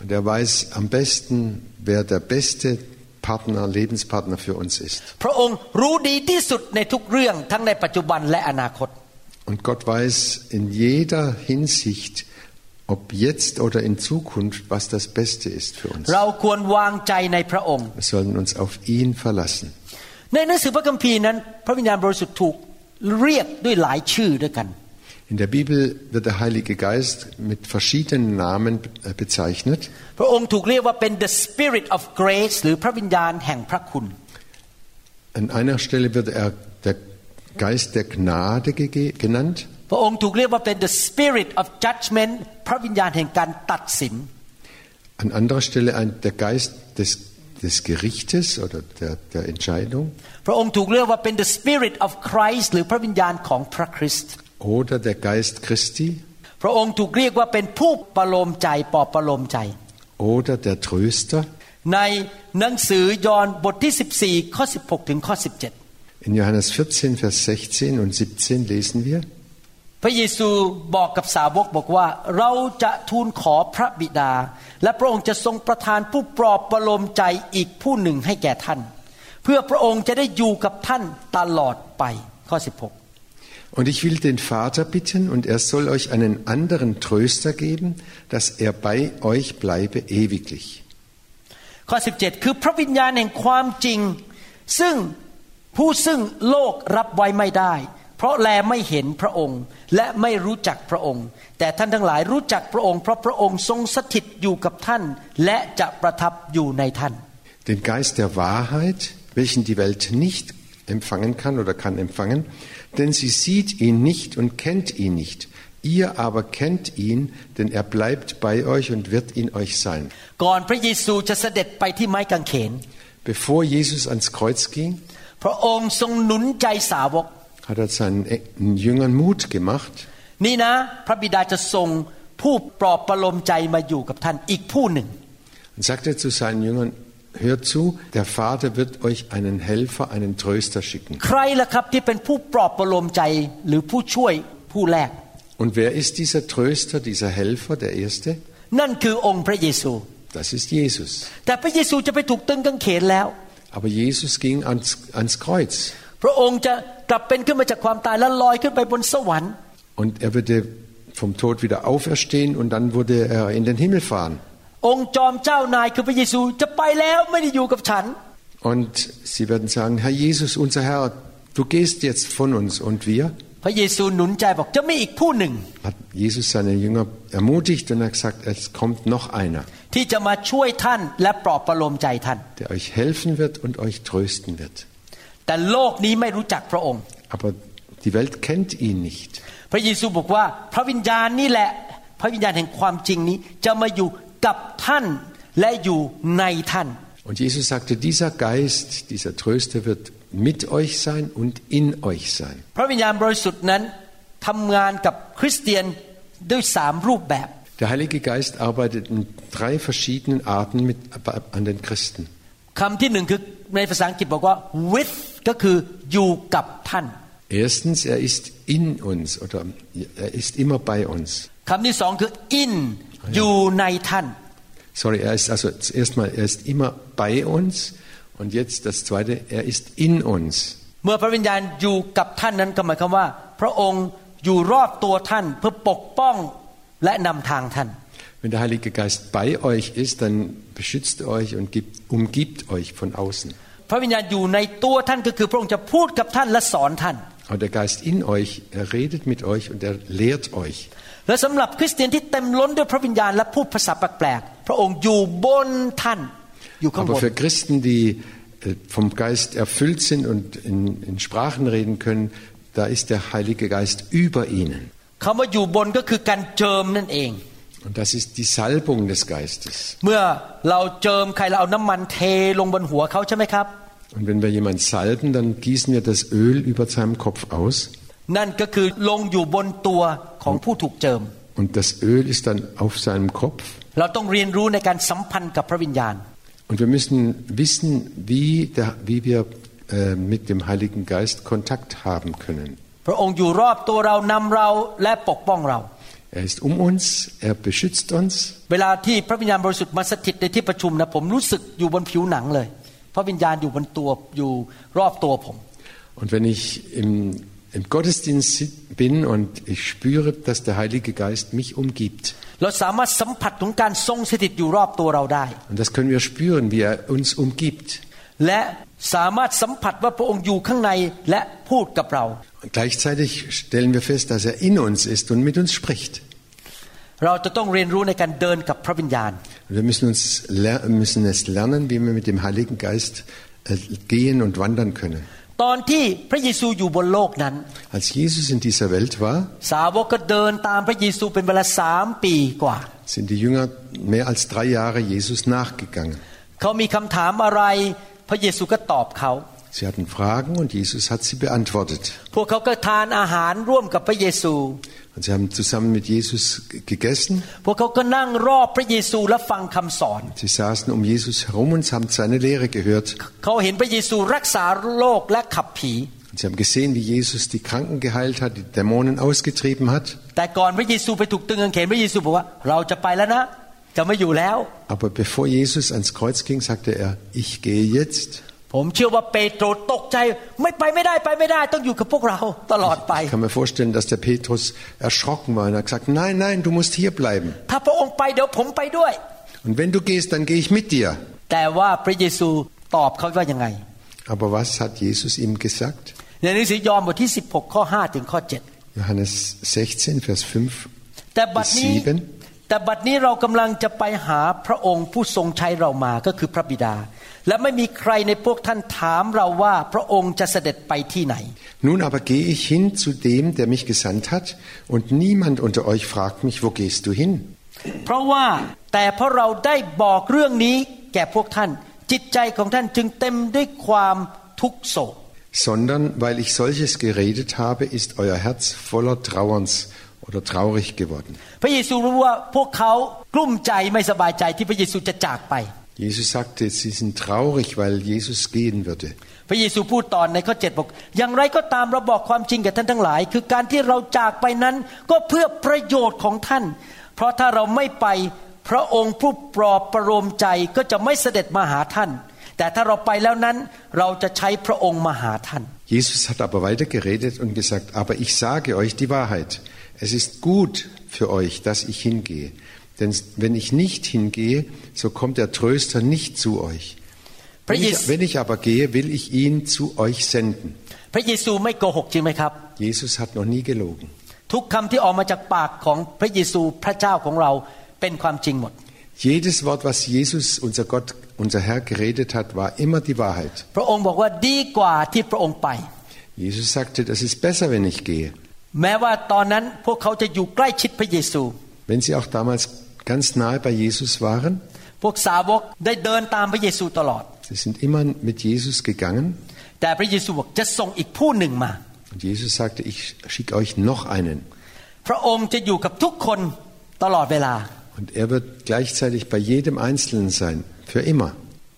Speaker 3: Und er weiß am besten, wer der beste ist. Partner, Lebenspartner für uns ist.
Speaker 2: พระองค์รู้ดีที่สุดในทุกเรื่องทั้งในปัจจุบันและอนาคต
Speaker 3: Und Gott weiß in jeder Hinsicht, ob jetzt oder in Zukunft, was das Beste ist für uns.
Speaker 2: เราควรวางใจในพระองค์
Speaker 3: Wir sollen uns auf ihn verlassen.
Speaker 2: ในหนังสือพระคัมภีร์นั้น พระวิญญาณบริสุทธิ์ถูกเรียกด้วยหลายชื่อด้วยกัน
Speaker 3: In der Bibel wird der Heilige Geist mit verschiedenen Namen äh, bezeichnet.
Speaker 2: พระองค์ถูกเรียกว่าเป็น the spirit of grace หรือพระวิญญาณแห่งพระคุณ
Speaker 3: An einer Stelle wird er der Geist der Gnade gege- genannt.
Speaker 2: พระองค์ถูกเรียกว่าเป็น the spirit of judgment พระวิญญาณแห่งการตัดสิน
Speaker 3: An anderer Stelle ein, der Geist des, des Gerichtes oder der, der Entscheidung.
Speaker 2: พระองค์ถูกเรียกว่าเป็น the spirit of Christ หรือพระวิญญาณของพระคริสต์
Speaker 3: Oder der Geist Christi
Speaker 2: พระองค์ถูกเรียกว่าเป็นผู้ประโลมใจปลอบประโลมใจ
Speaker 3: oder der Tröster.
Speaker 2: ในหนังสือยอห์นบทที่ 14 ข้อ 16 ถึงข้อ 17
Speaker 3: In Johannes 14, Vers 16 und 17 lesen wir,
Speaker 2: พระเยซูบอกกับสาวกบอกว่า เราจะทูลขอพระบิดา และพระองค์จะทรงประทานผู้ปลอบประโลมใจอีกผู้หนึ่งให้แก่ท่าน เพื่อพระองค์จะได้อยู่กับท่านตลอดไปข้อ 16
Speaker 3: Und ich will den Vater bitten, und er soll euch einen anderen Tröster geben, dass er bei euch bleibe ewiglich.
Speaker 2: ข้อ 17 คือพระวิญญาณแห่งความจริง ซึ่งผู้ซึ่งโลกรับไว้ไม่ได้ เพราะแลไม่เห็นพระองค์ และไม่รู้จักพระองค์ แต่ท่านทั้งหลายรู้จักพระองค์ เพราะพระองค์ทรงสถิตอยู่กับท่าน และจะประทับอยู่ในท่าน
Speaker 3: Den Geist der Wahrheit, welchen die Welt nicht empfangen kann oder kann empfangen, denn sie sieht ihn nicht und kennt ihn nicht. Ihr aber kennt ihn, denn er bleibt bei euch und wird in euch sein.
Speaker 2: ก่อนพระเยซูจะเสด็จไปที่ไม้กางเขน
Speaker 3: Bevor Jesus ans Kreuz ging,
Speaker 2: พระองค์ทรงหนุนใจสาวก
Speaker 3: hat er seinen Jüngern Mut gemacht.
Speaker 2: นี่นะ พระบิดาจะทรงผู้ปลอบประโลมใจมาอยู่กับท่านอีกผู้หนึ่ง
Speaker 3: Und sagte zu seinen Jüngern, Hört zu, der Vater wird euch einen Helfer, einen Tröster schicken. Und wer ist dieser Tröster, dieser Helfer, der Erste? Das ist Jesus. Aber Jesus ging ans, ans Kreuz. Und er würde vom Tod wieder auferstehen und dann würde er in den Himmel fahren.
Speaker 2: องค์จอมเจ้านายคือพระเยซูจะไปแล้วไม่ได้อยู่กับฉัน
Speaker 3: Und sie werden sagen, Herr Jesus, unser Herr, du gehst jetzt von uns und wir?
Speaker 2: พระเยซูหนุนใจบอกจะมีอีกผู้หนึ่ง
Speaker 3: Hat Jesus seine Jünger ermutigt und hat gesagt, es kommt noch einer,
Speaker 2: ที่จะมาช่วยท่านและปลอบประโลมใจท่าน
Speaker 3: der euch helfen wird und euch trösten wird.
Speaker 2: แต่โลกนี้ไม่รู้จักพระองค์
Speaker 3: Aber die Welt kennt ihn nicht.
Speaker 2: พระเยซูบอกว่าพระวิญญาณนี่แหละ พระวิญญาณแห่งความจริงนี้จะมาอยู่ กับท่านและอยู่ในท่าน
Speaker 3: Und Jesus sagte, dieser Geist, dieser Tröster wird mit euch sein und in euch sein.
Speaker 2: พระวิญญาณบริสุทธิ์นั้นทำงานกับคริสเตียนด้วยสามรูปแบบ
Speaker 3: Der Heilige Geist arbeitet in drei verschiedenen Arten mit, an den Christen.
Speaker 2: คำที่หนึ่งคือในภาษาอังกฤษบอกว่า with ก็คืออยู่กับท่าน
Speaker 3: Erstens, er ist in uns oder er ist immer bei uns.
Speaker 2: คำที่สองคือ in อยู่ในท่าน
Speaker 3: Sorry, er ist also zuerst mal, er ist immer bei uns und jetzt das zweite, er ist in uns.
Speaker 2: เมื่อพระวิญญาณอยู่กับท่านนั้นก็หมายความว่า พระองค์อยู่รอบตัวท่านเพื่อปกป้องและนำทางท่าน
Speaker 3: Wenn der Heilige Geist bei euch ist, dann beschützt er euch und gibt, umgibt euch von außen.
Speaker 2: พระวิญญาณอยู่ในตัวท่านก็คือพระองค์จะพูดกับท่านและสอนท่าน
Speaker 3: Aber der Geist in euch, er redet mit euch und er lehrt euch.
Speaker 2: และสำหรับคริสเตียนที่เต็มล้นด้วยพระวิญญาณและพูดภาษาแปลกๆพระองค์อยู่บนท่านอยู่ข้างบ
Speaker 3: Aber
Speaker 2: น
Speaker 3: für Christen, die äh, vom Geist erfüllt sind und in, in Sprachen reden können, da ist der Heilige Geist über ihnen.
Speaker 2: คำว่าอยู่บนก็คือการเจิมนั่นเอง
Speaker 3: Und das ist die Salbung des Geistes.
Speaker 2: เมื่อเราเจิมใครเราเอาน้ำมันเทลงบนหัวเขาใช่ไหมครับ
Speaker 3: Und wenn wir jemanden salben, dann gießen wir das Öl über seinem Kopf aus.
Speaker 2: นั่นก็คือลงอยู่บนตัวของผู้ถูกเจิม
Speaker 3: Und das Öl ist dann auf seinem Kopf.
Speaker 2: เราต้องเรียนรู้ในการสัมพันธ์กับพระวิญญาณ
Speaker 3: Und wir müssen wissen, wie, der, wie wir äh, mit dem Heiligen Geist Kontakt haben können.
Speaker 2: พระองค์อยู่รอบตัวเรานำเราและปกป้องเรา
Speaker 3: Er ist um uns, er beschützt uns.
Speaker 2: เวลาที่พระวิญญาณบริสุทธิ์มาสถิตในที่ประชุมนะผมรู้สึกอยู่บนผิวหนังเลย พระวิญญาณอยู่บนตัวอยู่รอบตัวผม
Speaker 3: Und wenn ich im, im Gottesdienst bin und ich spüre, dass der Heilige Geist mich umgibt. Und das können wir spüren, wie er uns umgibt. Und gleichzeitig stellen wir fest, dass er in uns ist und mit uns spricht. Wir müssen, uns, müssen es lernen, wie wir mit dem Heiligen Geist äh, gehen und wandern können.
Speaker 2: ตอนที่พระเยซูอยู่บนโลกนั้น
Speaker 3: Als Jesus in dieser Welt war,
Speaker 2: สาวกก็เดินตามพระเยซูเป็นเวลาสามปีกว่า
Speaker 3: sind die Jünger mehr als drei Jahre Jesus nachgegangen.
Speaker 2: เขามีคำถามอะไร พระเยซูก็ตอบเขา
Speaker 3: Sie hatten Fragen und Jesus hat sie beantwortet. Und sie haben zusammen mit Jesus gegessen.
Speaker 2: Und
Speaker 3: sie saßen um Jesus herum und haben seine Lehre gehört. Und sie haben gesehen, wie Jesus die Kranken geheilt hat, die Dämonen ausgetrieben hat. Aber bevor Jesus ans Kreuz ging, sagte er, ich gehe jetzt.
Speaker 2: ผมเชื่อว่าเปโตรตกใจไม่ไปไม่ได้ไปไม่ได้ต้องอยู่กับพวกเราตลอดไป
Speaker 3: Ich kann mir vorstellen, dass der Petrus erschrocken war und er hat gesagt, nein, nein, du musst hier bleiben.
Speaker 2: ถ้าพระองค์ไปเดี๋ยวผมไปด้วย
Speaker 3: Und wenn du gehst, dann gehe ich mit dir.
Speaker 2: แต่ว่าพระเยซูตอบเขาว่ายังไง
Speaker 3: Aber was hat Jesus ihm gesagt?
Speaker 2: ในหนังสือยอห์นบทที่ 16 ข้อ 5 ถึงข้อ
Speaker 3: Johannes 16, Vers 5
Speaker 2: 7แต่บัด
Speaker 3: bis
Speaker 2: นี้
Speaker 3: 7.
Speaker 2: แต่บัดนี้เรากำลังจะไปหาพระองค์ผู้ทรงใช้เรามาก็คือพระบิดา และไม่มีใครในพวกท่านถามเราว่าพระองค์จะเสด็จไปที่ไหน
Speaker 3: Nun aber gehe ich hin zu dem, der mich gesandt hat, und niemand unter euch fragt mich, wo gehst du hin?
Speaker 2: เพราะว่าแต่เพราะเราได้บอกเรื่องนี้แก่พวกท่าน จิตใจของท่านจึงเต็มด้วยความทุกโศก
Speaker 3: Sondern weil ich solches geredet habe, ist euer Herz voller Trauerns oder traurig geworden.
Speaker 2: พระเยซูรู้ว่าพวกเขากลุ้มใจไม่สบายใจที่พระเยซูจะจากไป
Speaker 3: Jesus sagte, sie sind traurig, weil Jesus gehen würde.
Speaker 2: พระเยซูพูดตอนในข้อ7บอก อย่างไรก็ตามเราบอกความจริงแก่ท่านทั้งหลาย คือการที่เราจากไปนั้นก็เพื่อประโยชน์ของท่าน เพราะถ้าเราไม่ไปพระองค์ผู้ปลอบประโลมใจก็จะไม่เสด็จมาหาท่าน แต่ถ้าเราไปแล้วนั้นเราจะใช้พระองค์มาหาท่าน
Speaker 3: Jesus hat aber weiter geredet und gesagt, aber ich sage euch die Wahrheit. es ist gut für euch, dass ich hingehe. Denn wenn ich nicht hingehe, so kommt der Tröster nicht zu euch.
Speaker 2: พระ
Speaker 3: Wenn
Speaker 2: เย
Speaker 3: ich,
Speaker 2: ซู
Speaker 3: wenn ich aber gehe, will ich ihn zu euch senden.
Speaker 2: พระเยซูไม่โกหกจริงไหมครับ
Speaker 3: Jesus hat noch nie gelogen.
Speaker 2: ทุกคำที่ออกมาจากปากของพระเยซูพระเจ้าของเราเป็นความจริงหมด
Speaker 3: Jedes Wort, was Jesus, unser Gott, unser Herr geredet hat, war immer die Wahrheit.
Speaker 2: พระองค์บอกว่าดีกว่าที่พระองค์ไป
Speaker 3: Jesus sagte, das ist besser, wenn ich gehe.
Speaker 2: แม้ว่าตอนนั้นพวกเขาจะอยู่ใกล้ชิดพระเยซู
Speaker 3: Wenn sie auch damals ganz nahe bei Jesus waren,
Speaker 2: พวกสาวกได้เดินตามพระเยซูตลอด
Speaker 3: sie sind immer mit Jesus gegangen.
Speaker 2: แต่พระเยซูบอกจะส่งอีกผู้หนึ่งมา
Speaker 3: Und Jesus sagte, ich schicke euch noch einen.
Speaker 2: พระองค์จะอยู่กับทุกคนตลอดเวลา
Speaker 3: Und er wird gleichzeitig bei jedem Einzelnen sein, für immer.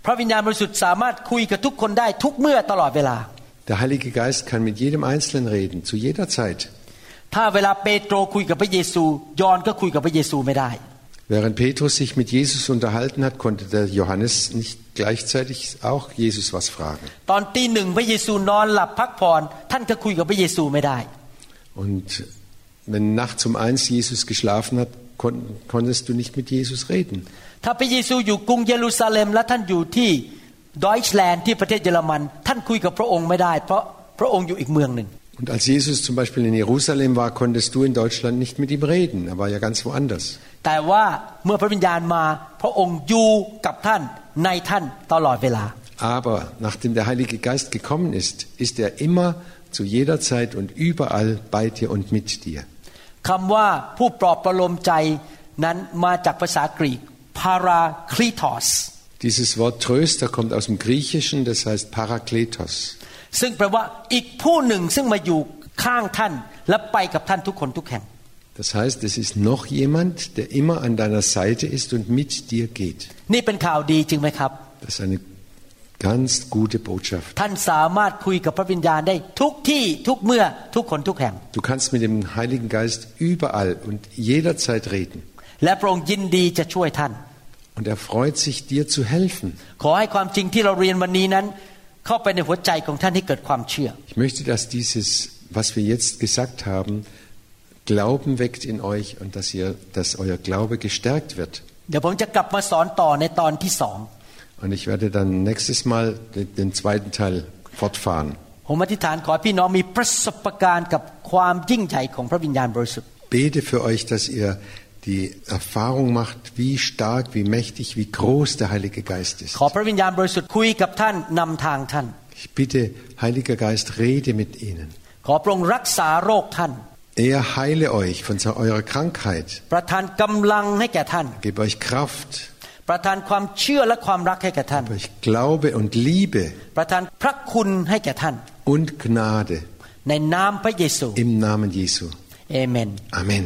Speaker 2: พระวิญญาณบริสุทธิ์สามารถคุยกับทุกคนได้ทุกเมื่อตลอดเวลา
Speaker 3: Der Heilige Geist kann mit jedem Einzelnen reden, zu jeder Zeit.
Speaker 2: ถ้าเวลาเปโตรคุยกับพระเยซู ยอนก็คุยกับพระเยซูไม่ได้
Speaker 3: Während Petrus sich mit Jesus unterhalten hat, konnte der Johannes nicht gleichzeitig auch Jesus was fragen. Und wenn nachts um eins Jesus geschlafen hat, kon konntest du nicht mit Jesus reden.
Speaker 2: ถ้าพระเยซูอยู่กรุงเยรูซาเล็ม และท่านอยู่ที่ดอยชแลนด์ที่ประเทศเยอรมัน ท่านคุยกับพระองค์ไม่ได้ เพราะพระองค์อยู่อีกเมืองหนึ่ง
Speaker 3: Und als Jesus zum Beispiel in Jerusalem war, konntest du in Deutschland nicht mit ihm reden. Er war ja ganz woanders.
Speaker 2: แต่ว่าเมื่อพระวิญญาณมา พระองค์อยู่กับท่านในท่านตลอดเวลา
Speaker 3: Aber nachdem der Heilige Geist gekommen ist, ist er immer zu jeder Zeit und überall bei dir und mit dir.
Speaker 2: คำว่าผู้ปลอบประโลมใจนั้นมาจากภาษากรีก parakletos
Speaker 3: Dieses Wort Tröster kommt aus dem Griechischen, das heißt Parakletos.
Speaker 2: ซึ่งแปลว่าอีกผู้หนึ่งซึ่งมาอยู่ข้างท่าน และไปกับท่านทุกคนทุกแห่ง
Speaker 3: Das heißt, es ist noch jemand, der immer an deiner Seite ist und mit dir geht.
Speaker 2: นี่เป็นข่าวดีจริงไหมครับ
Speaker 3: Das ist eine ganz gute Botschaft.
Speaker 2: ท่านสามารถคุยกับพระวิญญาณได้ทุกที่ทุกเมื่อทุกคนทุกแห่ง
Speaker 3: Du kannst mit dem Heiligen Geist überall und jederzeit reden.
Speaker 2: และพระองค์ยินดีจะช่วยท่าน
Speaker 3: Und er freut sich, dir zu helfen.
Speaker 2: ขอให้ความจริงที่เราเรียนวันนี้นั้น เข้าไปในหัวใจของท่านให้เกิดความเชื่อ
Speaker 3: Ich möchte, dass dieses, was wir jetzt gesagt haben, Glauben weckt in euch und dass, ihr, dass euer Glaube gestärkt wird.
Speaker 2: เดี๋ยวผมจะกลับมาสอนต่อในตอนที่สอง
Speaker 3: Und ich werde dann nächstes Mal den, den zweiten Teil fortfahren.
Speaker 2: ผมอธิษฐานขอให้พี่น้องมีประสบการณ์กับความยิ่งใหญ่ของพระวิญญาณบริสุทธิ์
Speaker 3: Bete für euch, dass ihr die Erfahrung macht, wie stark, wie mächtig, wie groß der Heilige Geist ist.
Speaker 2: ขอพระวิญญาณบริสุทธิ์คุยกับท่านนำทางท่าน
Speaker 3: Ich bitte, Heiliger Geist, rede mit ihnen.
Speaker 2: ขอพระองค์รักษาโรคท่าน
Speaker 3: Er heile euch von eurer Krankheit,
Speaker 2: ประทานกำลังให้แก่ท่าน
Speaker 3: gebe euch Kraft,
Speaker 2: ประทานความเชื่อและความรักให้แก่ท่าน
Speaker 3: gebe euch Glaube und Liebe
Speaker 2: ประทานพระคุณให้แก่ท่าน
Speaker 3: und Gnade
Speaker 2: ในนามพระเยซู
Speaker 3: im Namen Jesu.
Speaker 2: เอเมน
Speaker 3: Amen.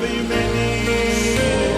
Speaker 4: heavy many.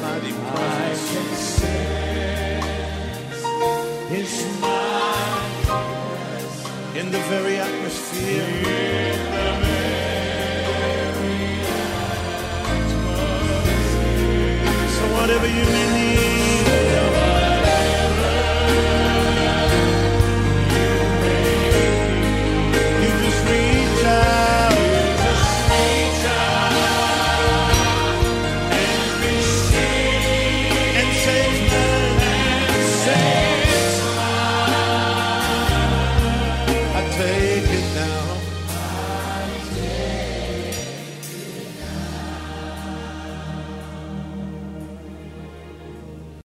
Speaker 4: in the very atmosphere. So whatever you may need.